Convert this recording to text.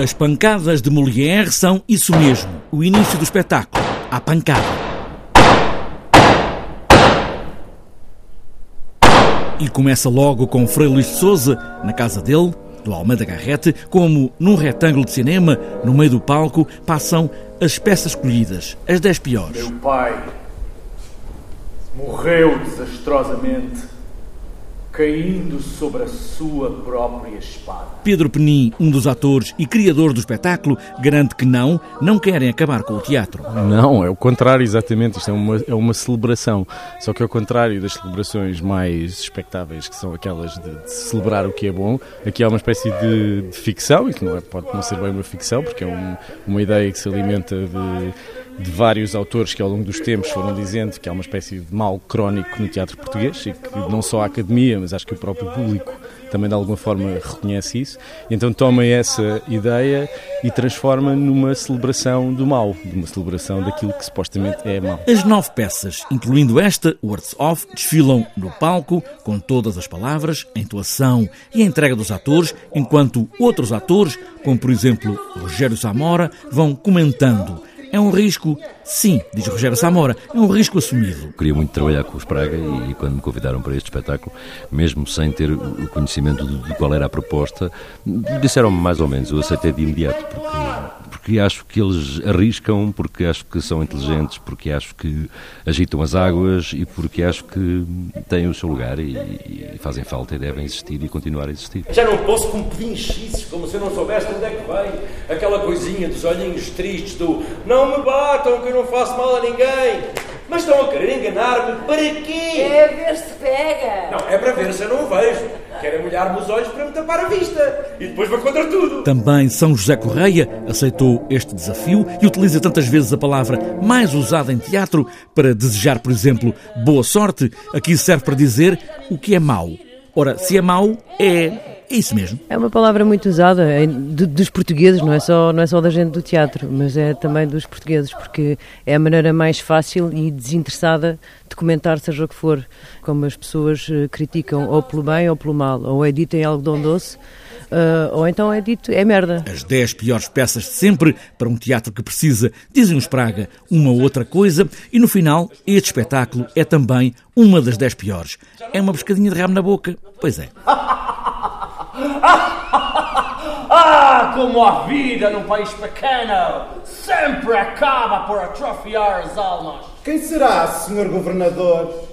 As pancadas de Molière são isso mesmo, o início do espetáculo, a pancada. E começa logo com Frei Luís de Souza, na casa dele, do Almeida Garrete, como num retângulo de cinema, no meio do palco, passam as peças escolhidas, as dez piores. Meu pai morreu desastrosamente caindo sobre a sua própria espada. Pedro Penin, um dos atores e criador do espetáculo, garante que não, não querem acabar com o teatro. Não, é o contrário exatamente, isto é uma, é uma celebração, só que ao contrário das celebrações mais expectáveis, que são aquelas de, de celebrar o que é bom, aqui há uma espécie de, de ficção, e que não é, pode não ser bem uma ficção, porque é um, uma ideia que se alimenta de de vários autores que ao longo dos tempos foram dizendo que há uma espécie de mal crónico no teatro português e que não só a academia, mas acho que o próprio público também de alguma forma reconhece isso. Então toma essa ideia e transforma numa celebração do mal, de uma celebração daquilo que supostamente é mal. As nove peças, incluindo esta, Words Off, desfilam no palco com todas as palavras, a entoação e a entrega dos atores, enquanto outros atores, como por exemplo Rogério Zamora, vão comentando é um risco, sim, diz Rogério Samora, é um risco assumido. Queria muito trabalhar com os Praga e, e quando me convidaram para este espetáculo, mesmo sem ter o conhecimento de, de qual era a proposta, disseram-me mais ou menos, eu aceitei de imediato, porque porque acho que eles arriscam, porque acho que são inteligentes, porque acho que agitam as águas e porque acho que têm o seu lugar e, e fazem falta e devem existir e continuar a existir. Já não posso com pedinchices, como se eu não soubesse onde é que vem. Aquela coisinha dos olhinhos tristes do não me batam que eu não faço mal a ninguém. Mas estão a querer enganar-me para quê? É ver se pega. Não, é para ver se eu não vejo. Querem molhar-me os olhos para me tapar a vista. E depois vou contra tudo. Também São José Correia aceitou este desafio e utiliza tantas vezes a palavra mais usada em teatro para desejar, por exemplo, boa sorte. Aqui serve para dizer o que é mau. Ora, se é mau, é é isso mesmo. É uma palavra muito usada é dos portugueses, não é, só, não é só da gente do teatro, mas é também dos portugueses, porque é a maneira mais fácil e desinteressada de comentar, seja o que for, como as pessoas eh, criticam ou pelo bem ou pelo mal, ou é dito em algodão doce, uh, ou então é dito é merda. As 10 piores peças de sempre para um teatro que precisa, dizem os Praga, uma ou outra coisa, e no final, este espetáculo é também uma das 10 piores. É uma pescadinha de rabo na boca, pois é. ah, como a vida num país pequeno sempre acaba por atrofiar as almas. Quem será, senhor governador?